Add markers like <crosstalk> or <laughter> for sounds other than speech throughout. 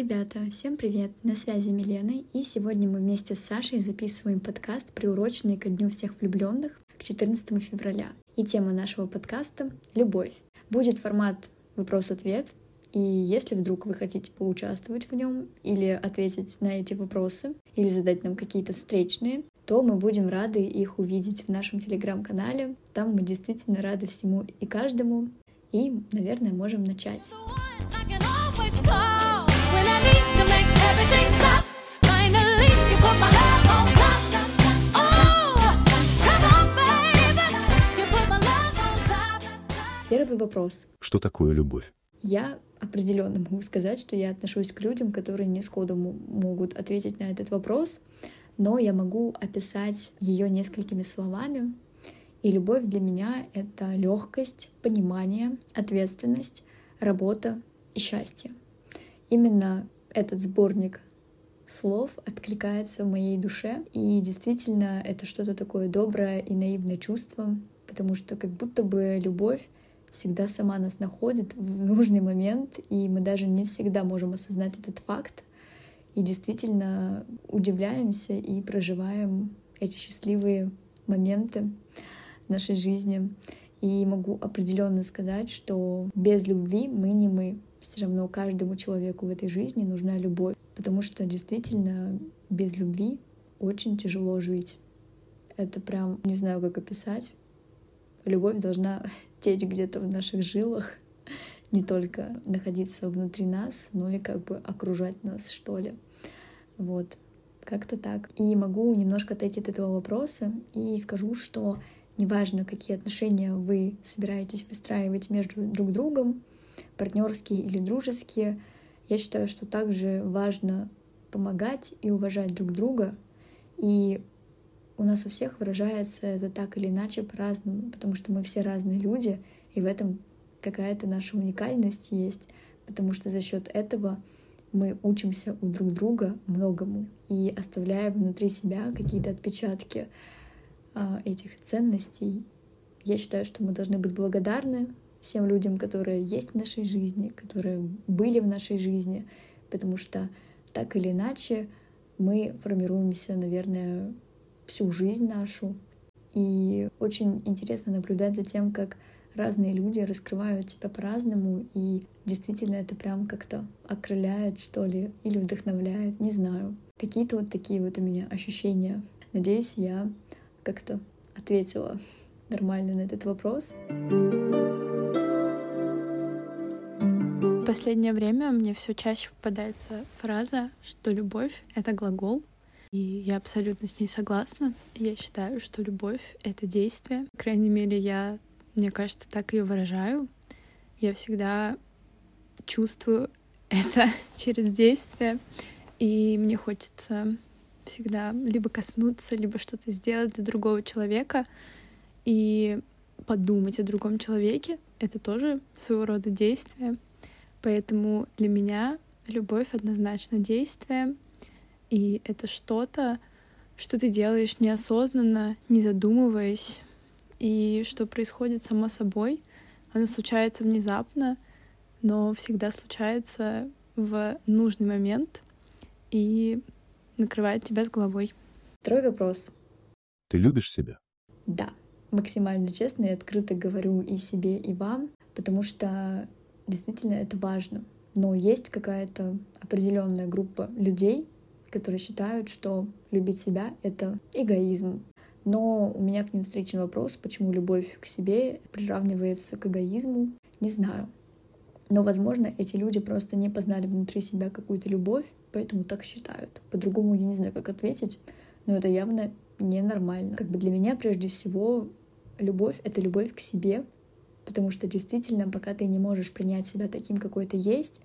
Ребята, всем привет! На связи Милена, и сегодня мы вместе с Сашей записываем подкаст, приуроченный ко Дню всех влюбленных, к 14 февраля. И тема нашего подкаста — любовь. Будет формат вопрос-ответ, и если вдруг вы хотите поучаствовать в нем или ответить на эти вопросы, или задать нам какие-то встречные, то мы будем рады их увидеть в нашем телеграм-канале. Там мы действительно рады всему и каждому. И, наверное, можем начать. Первый вопрос. Что такое любовь? Я определенно могу сказать, что я отношусь к людям, которые не сходу могут ответить на этот вопрос, но я могу описать ее несколькими словами. И любовь для меня — это легкость, понимание, ответственность, работа и счастье. Именно этот сборник слов откликается в моей душе, и действительно это что-то такое доброе и наивное чувство, потому что как будто бы любовь всегда сама нас находит в нужный момент, и мы даже не всегда можем осознать этот факт. И действительно удивляемся и проживаем эти счастливые моменты нашей жизни. И могу определенно сказать, что без любви мы не мы. Все равно каждому человеку в этой жизни нужна любовь, потому что действительно без любви очень тяжело жить. Это прям не знаю, как описать. Любовь должна течь где-то в наших жилах, <laughs> не только находиться внутри нас, но и как бы окружать нас, что ли. Вот, как-то так. И могу немножко отойти от этого вопроса и скажу, что неважно, какие отношения вы собираетесь выстраивать между друг другом, партнерские или дружеские, я считаю, что также важно помогать и уважать друг друга. И у нас у всех выражается это так или иначе по-разному, потому что мы все разные люди, и в этом какая-то наша уникальность есть, потому что за счет этого мы учимся у друг друга многому и оставляем внутри себя какие-то отпечатки а, этих ценностей. Я считаю, что мы должны быть благодарны всем людям, которые есть в нашей жизни, которые были в нашей жизни, потому что так или иначе мы формируемся, наверное, всю жизнь нашу. И очень интересно наблюдать за тем, как разные люди раскрывают себя по-разному, и действительно это прям как-то окрыляет, что ли, или вдохновляет, не знаю. Какие-то вот такие вот у меня ощущения. Надеюсь, я как-то ответила нормально на этот вопрос. В последнее время мне все чаще попадается фраза, что любовь — это глагол, и я абсолютно с ней согласна. Я считаю, что любовь — это действие. По крайней мере, я, мне кажется, так ее выражаю. Я всегда чувствую <laughs> это через действие. И мне хочется всегда либо коснуться, либо что-то сделать для другого человека. И подумать о другом человеке — это тоже своего рода действие. Поэтому для меня любовь однозначно действие — и это что-то, что ты делаешь неосознанно, не задумываясь, и что происходит само собой. Оно случается внезапно, но всегда случается в нужный момент и накрывает тебя с головой. Второй вопрос. Ты любишь себя? Да, максимально честно и открыто говорю и себе, и вам, потому что действительно это важно. Но есть какая-то определенная группа людей, которые считают, что любить себя — это эгоизм. Но у меня к ним встречен вопрос, почему любовь к себе приравнивается к эгоизму. Не знаю. Но, возможно, эти люди просто не познали внутри себя какую-то любовь, поэтому так считают. По-другому я не знаю, как ответить, но это явно ненормально. Как бы для меня, прежде всего, любовь — это любовь к себе, потому что действительно, пока ты не можешь принять себя таким, какой ты есть,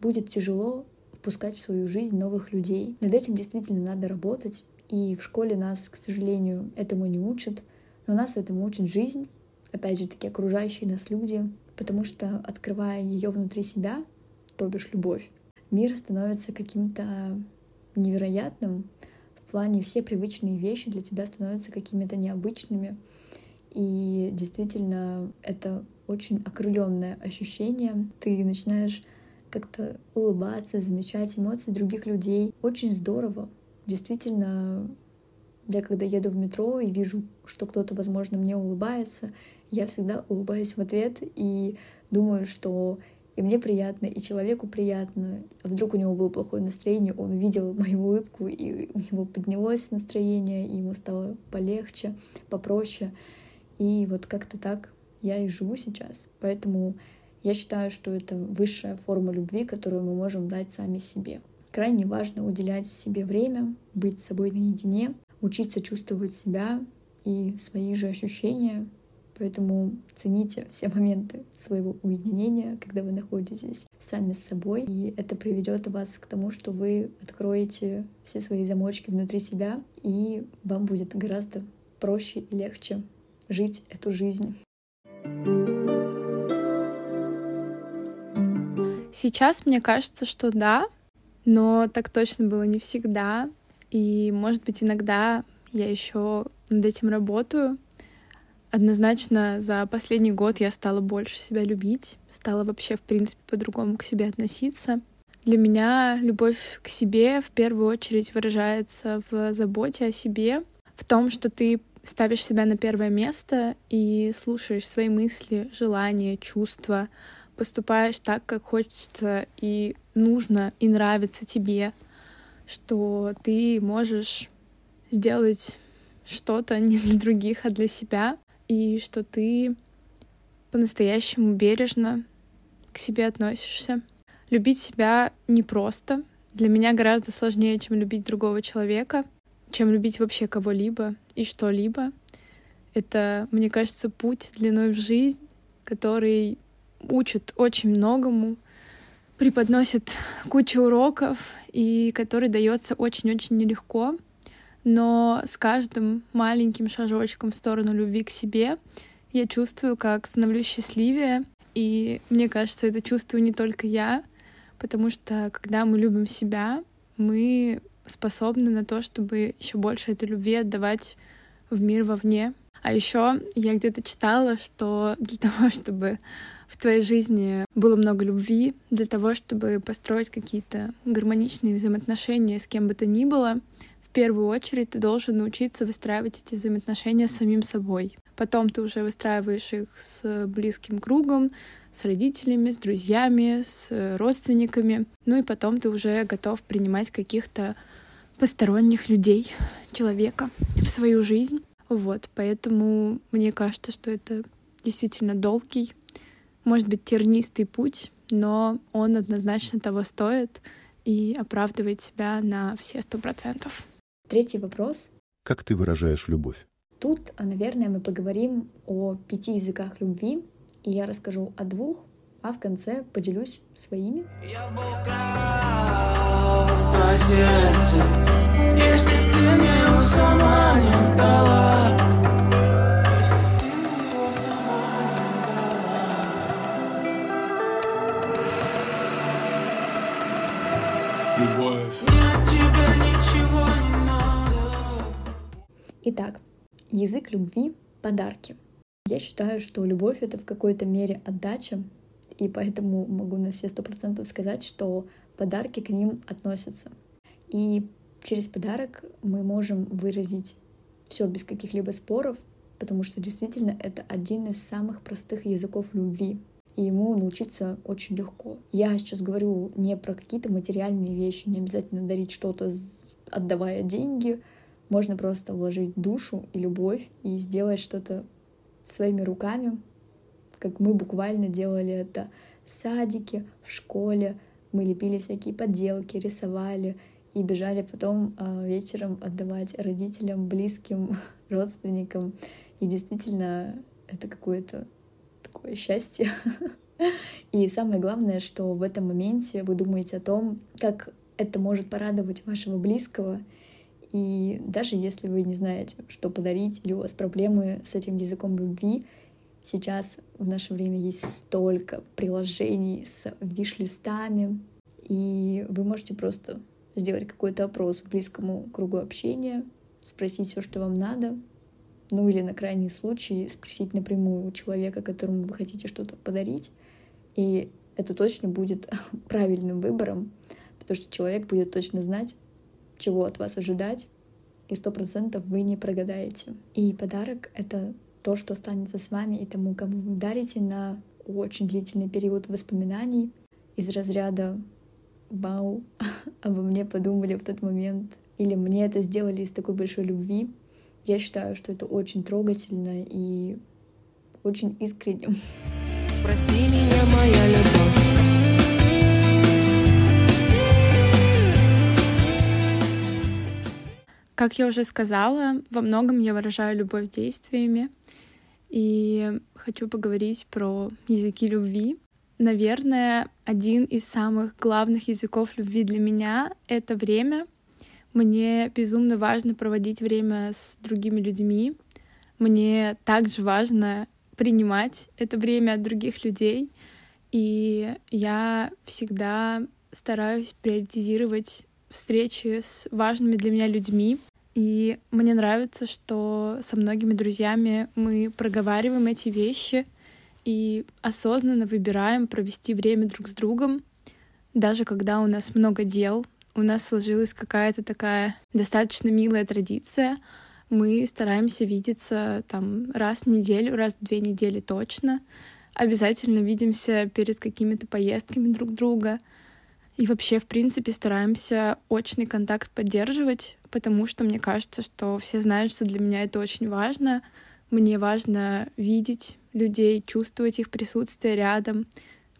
будет тяжело впускать в свою жизнь новых людей. Над этим действительно надо работать, и в школе нас, к сожалению, этому не учат, но нас этому учит жизнь, опять же таки окружающие нас люди, потому что открывая ее внутри себя, то бишь любовь, мир становится каким-то невероятным, в плане все привычные вещи для тебя становятся какими-то необычными, и действительно это очень окрыленное ощущение. Ты начинаешь как-то улыбаться, замечать эмоции других людей. Очень здорово. Действительно, я когда еду в метро и вижу, что кто-то, возможно, мне улыбается, я всегда улыбаюсь в ответ и думаю, что и мне приятно, и человеку приятно. А вдруг у него было плохое настроение, он увидел <laughs> мою улыбку, и у него поднялось настроение, и ему стало полегче, попроще. И вот как-то так я и живу сейчас. Поэтому я считаю, что это высшая форма любви, которую мы можем дать сами себе. Крайне важно уделять себе время, быть собой наедине, учиться чувствовать себя и свои же ощущения, Поэтому цените все моменты своего уединения, когда вы находитесь сами с собой. И это приведет вас к тому, что вы откроете все свои замочки внутри себя, и вам будет гораздо проще и легче жить эту жизнь. Сейчас мне кажется, что да, но так точно было не всегда. И, может быть, иногда я еще над этим работаю. Однозначно за последний год я стала больше себя любить, стала вообще, в принципе, по-другому к себе относиться. Для меня любовь к себе в первую очередь выражается в заботе о себе, в том, что ты ставишь себя на первое место и слушаешь свои мысли, желания, чувства, поступаешь так, как хочется и нужно и нравится тебе, что ты можешь сделать что-то не для других, а для себя, и что ты по-настоящему бережно к себе относишься. Любить себя непросто. Для меня гораздо сложнее, чем любить другого человека, чем любить вообще кого-либо и что-либо. Это, мне кажется, путь длиной в жизнь, который учит очень многому, преподносит кучу уроков и который дается очень-очень нелегко но с каждым маленьким шажочком в сторону любви к себе я чувствую, как становлюсь счастливее, и мне кажется, это чувствую не только я, потому что когда мы любим себя, мы способны на то, чтобы еще больше этой любви отдавать в мир вовне. А еще я где-то читала, что для <laughs> того, чтобы в твоей жизни было много любви, для того, чтобы построить какие-то гармоничные взаимоотношения с кем бы то ни было, первую очередь ты должен научиться выстраивать эти взаимоотношения с самим собой. Потом ты уже выстраиваешь их с близким кругом, с родителями, с друзьями, с родственниками. Ну и потом ты уже готов принимать каких-то посторонних людей, человека в свою жизнь. Вот, поэтому мне кажется, что это действительно долгий, может быть, тернистый путь, но он однозначно того стоит и оправдывает себя на все сто процентов. Третий вопрос. Как ты выражаешь любовь? Тут, а, наверное, мы поговорим о пяти языках любви, и я расскажу о двух, а в конце поделюсь своими. Я бы украл твое сердце, если ты мне его сама не дала. Любовь. Итак, язык любви — подарки. Я считаю, что любовь — это в какой-то мере отдача, и поэтому могу на все сто процентов сказать, что подарки к ним относятся. И через подарок мы можем выразить все без каких-либо споров, потому что действительно это один из самых простых языков любви, и ему научиться очень легко. Я сейчас говорю не про какие-то материальные вещи, не обязательно дарить что-то, отдавая деньги — можно просто вложить душу и любовь и сделать что-то своими руками, как мы буквально делали это в садике, в школе. Мы лепили всякие подделки, рисовали и бежали потом э, вечером отдавать родителям, близким, <laughs> родственникам. И действительно, это какое-то такое счастье. <laughs> И самое главное, что в этом моменте вы думаете о том, как это может порадовать вашего близкого, и даже если вы не знаете, что подарить, или у вас проблемы с этим языком любви, сейчас в наше время есть столько приложений с виш-листами, и вы можете просто сделать какой-то опрос к близкому кругу общения, спросить все, что вам надо, ну или на крайний случай спросить напрямую у человека, которому вы хотите что-то подарить. И это точно будет <laughs> правильным выбором, потому что человек будет точно знать, чего от вас ожидать, и сто процентов вы не прогадаете. И подарок — это то, что останется с вами и тому, кому вы дарите на очень длительный период воспоминаний из разряда «Вау, <laughs> обо мне подумали в тот момент», или «Мне это сделали из такой большой любви». Я считаю, что это очень трогательно и очень искренне. Прости меня, моя любовь. Как я уже сказала, во многом я выражаю любовь действиями. И хочу поговорить про языки любви. Наверное, один из самых главных языков любви для меня — это время. Мне безумно важно проводить время с другими людьми. Мне также важно принимать это время от других людей. И я всегда стараюсь приоритизировать встречи с важными для меня людьми. И мне нравится, что со многими друзьями мы проговариваем эти вещи и осознанно выбираем провести время друг с другом, даже когда у нас много дел, у нас сложилась какая-то такая достаточно милая традиция. Мы стараемся видеться там раз в неделю, раз в две недели точно. Обязательно видимся перед какими-то поездками друг друга — и вообще, в принципе, стараемся очный контакт поддерживать, потому что мне кажется, что все знают, что для меня это очень важно. Мне важно видеть людей, чувствовать их присутствие рядом.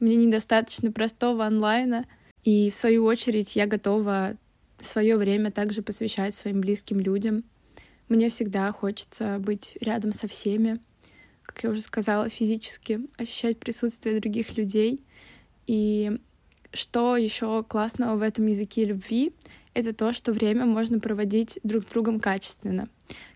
Мне недостаточно простого онлайна. И в свою очередь я готова свое время также посвящать своим близким людям. Мне всегда хочется быть рядом со всеми, как я уже сказала, физически ощущать присутствие других людей. И что еще классного в этом языке любви, это то, что время можно проводить друг с другом качественно.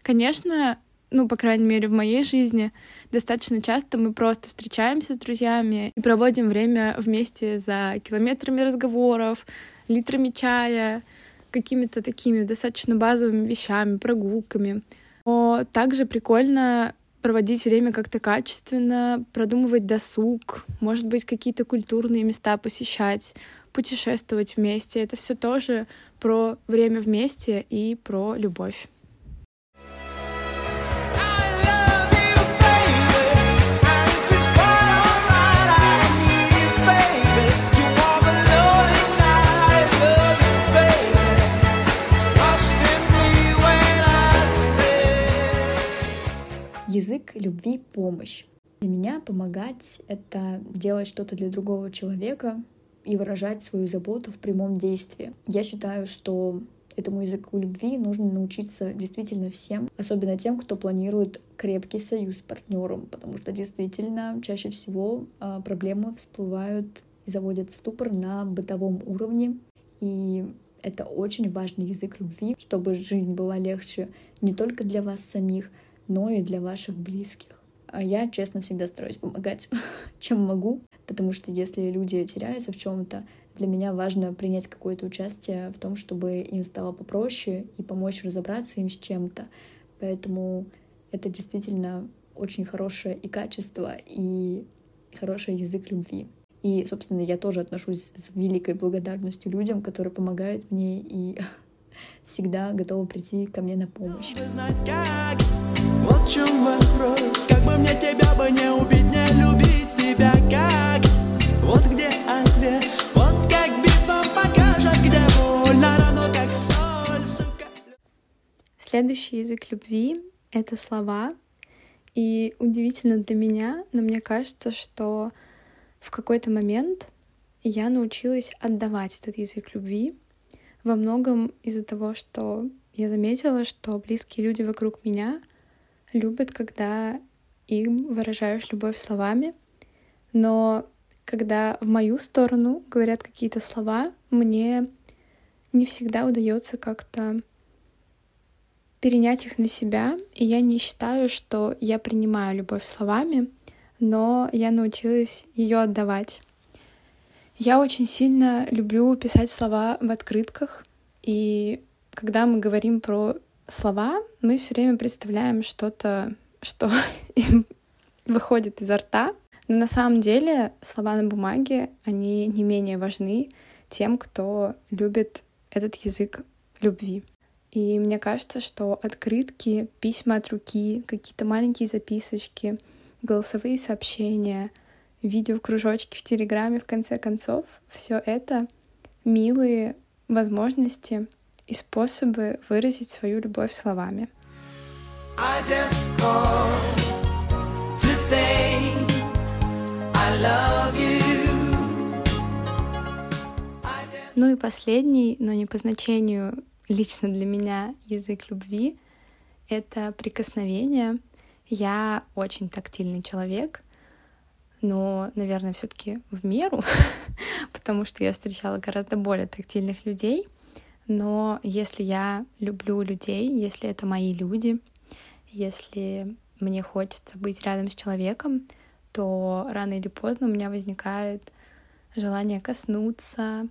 Конечно, ну, по крайней мере, в моей жизни достаточно часто мы просто встречаемся с друзьями и проводим время вместе за километрами разговоров, литрами чая, какими-то такими достаточно базовыми вещами, прогулками. Но также прикольно проводить время как-то качественно, продумывать досуг, может быть, какие-то культурные места посещать, путешествовать вместе. Это все тоже про время вместе и про любовь. Язык любви — помощь. Для меня помогать — это делать что-то для другого человека и выражать свою заботу в прямом действии. Я считаю, что этому языку любви нужно научиться действительно всем, особенно тем, кто планирует крепкий союз с партнером, потому что действительно чаще всего а, проблемы всплывают и заводят ступор на бытовом уровне. И это очень важный язык любви, чтобы жизнь была легче не только для вас самих, но и для ваших близких. А я, честно, всегда стараюсь помогать, <laughs> чем могу, потому что если люди теряются в чем-то, для меня важно принять какое-то участие в том, чтобы им стало попроще и помочь разобраться им с чем-то. Поэтому это действительно очень хорошее и качество, и хороший язык любви. И, собственно, я тоже отношусь с великой благодарностью людям, которые помогают мне и <laughs> всегда готовы прийти ко мне на помощь. Вот в чем вопрос. Как бы мне тебя бы не убить, не любить тебя как? Вот где ответ. Вот как битва покажет, где больно равно как соль, сука. Следующий язык любви — это слова. И удивительно для меня, но мне кажется, что в какой-то момент я научилась отдавать этот язык любви. Во многом из-за того, что я заметила, что близкие люди вокруг меня — любят, когда им выражаешь любовь словами, но когда в мою сторону говорят какие-то слова, мне не всегда удается как-то перенять их на себя, и я не считаю, что я принимаю любовь словами, но я научилась ее отдавать. Я очень сильно люблю писать слова в открытках, и когда мы говорим про слова, мы все время представляем что-то, что <laughs> выходит изо рта, Но на самом деле слова на бумаге, они не менее важны тем, кто любит этот язык любви. И мне кажется, что открытки, письма от руки, какие-то маленькие записочки, голосовые сообщения, видеокружочки в Телеграме, в конце концов, все это милые возможности и способы выразить свою любовь словами. I just to say I love you. Ну и последний, но не по значению лично для меня язык любви — это прикосновение. Я очень тактильный человек, но, наверное, все таки в меру, <laughs> потому что я встречала гораздо более тактильных людей. Но если я люблю людей, если это мои люди, если мне хочется быть рядом с человеком, то рано или поздно у меня возникает желание коснуться,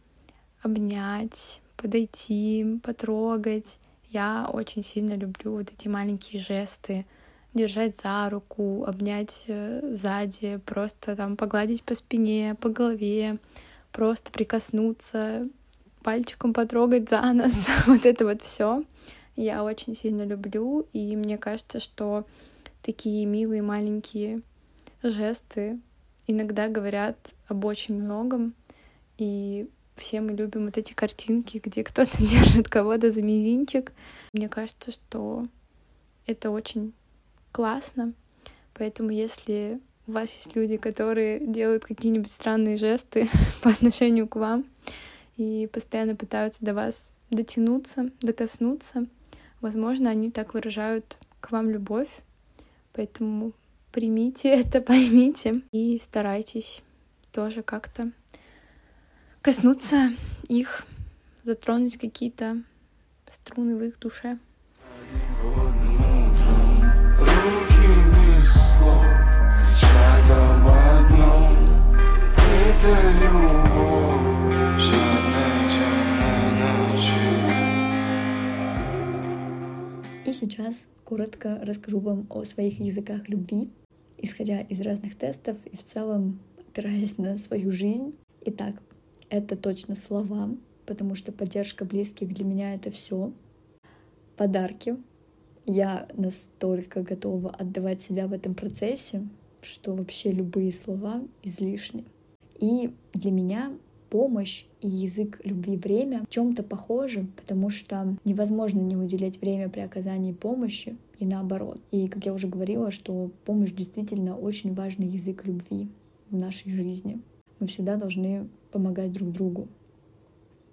обнять, подойти, потрогать. Я очень сильно люблю вот эти маленькие жесты, держать за руку, обнять э, сзади, просто там погладить по спине, по голове, просто прикоснуться, пальчиком потрогать за нос, <laughs> вот это вот все. Я очень сильно люблю, и мне кажется, что такие милые маленькие жесты иногда говорят об очень многом, и все мы любим вот эти картинки, где кто-то <laughs> держит кого-то за мизинчик. Мне кажется, что это очень классно. Поэтому если у вас есть люди, которые делают какие-нибудь странные жесты <laughs> по отношению к вам и постоянно пытаются до вас дотянуться, докоснуться, возможно, они так выражают к вам любовь. Поэтому примите <laughs> это, поймите и старайтесь тоже как-то коснуться их, затронуть какие-то струны в их душе. И сейчас коротко расскажу вам о своих языках любви, исходя из разных тестов и в целом опираясь на свою жизнь. Итак, это точно слова, потому что поддержка близких для меня это все. Подарки. Я настолько готова отдавать себя в этом процессе, что вообще любые слова излишни. И для меня помощь и язык любви время в чем-то похожи, потому что невозможно не уделять время при оказании помощи и наоборот. И как я уже говорила, что помощь действительно очень важный язык любви в нашей жизни. Мы всегда должны помогать друг другу,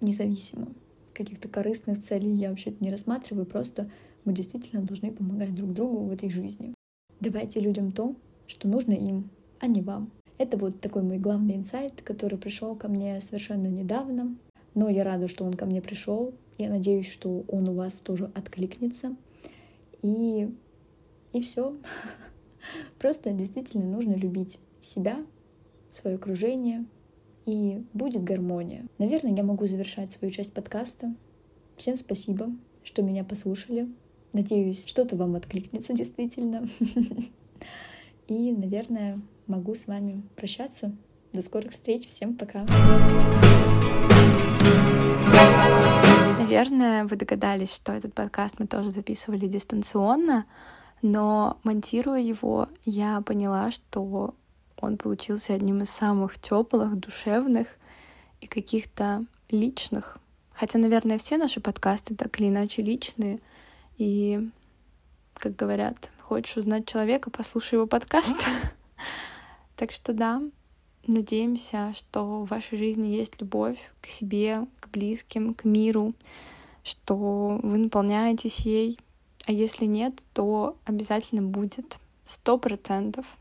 независимо. Каких-то корыстных целей я вообще-то не рассматриваю, просто мы действительно должны помогать друг другу в этой жизни. Давайте людям то, что нужно им, а не вам. Это вот такой мой главный инсайт, который пришел ко мне совершенно недавно. Но я рада, что он ко мне пришел. Я надеюсь, что он у вас тоже откликнется. И, и все. <laughs> Просто действительно нужно любить себя, свое окружение, и будет гармония. Наверное, я могу завершать свою часть подкаста. Всем спасибо, что меня послушали. Надеюсь, что-то вам откликнется действительно. <laughs> И, наверное, могу с вами прощаться. До скорых встреч. Всем пока. Наверное, вы догадались, что этот подкаст мы тоже записывали дистанционно, но монтируя его, я поняла, что он получился одним из самых теплых, душевных и каких-то личных. Хотя, наверное, все наши подкасты так или иначе личные. И, как говорят, хочешь узнать человека, послушай его подкаст. <laughs> Так что да, надеемся, что в вашей жизни есть любовь к себе, к близким, к миру, что вы наполняетесь ей. А если нет, то обязательно будет сто процентов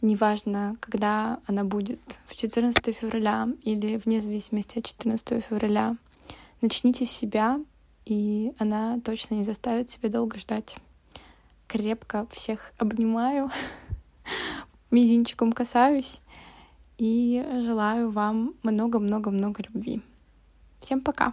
неважно, когда она будет, в 14 февраля или вне зависимости от 14 февраля, начните с себя, и она точно не заставит себя долго ждать. Крепко всех обнимаю, <laughs> мизинчиком касаюсь и желаю вам много-много-много любви. Всем пока!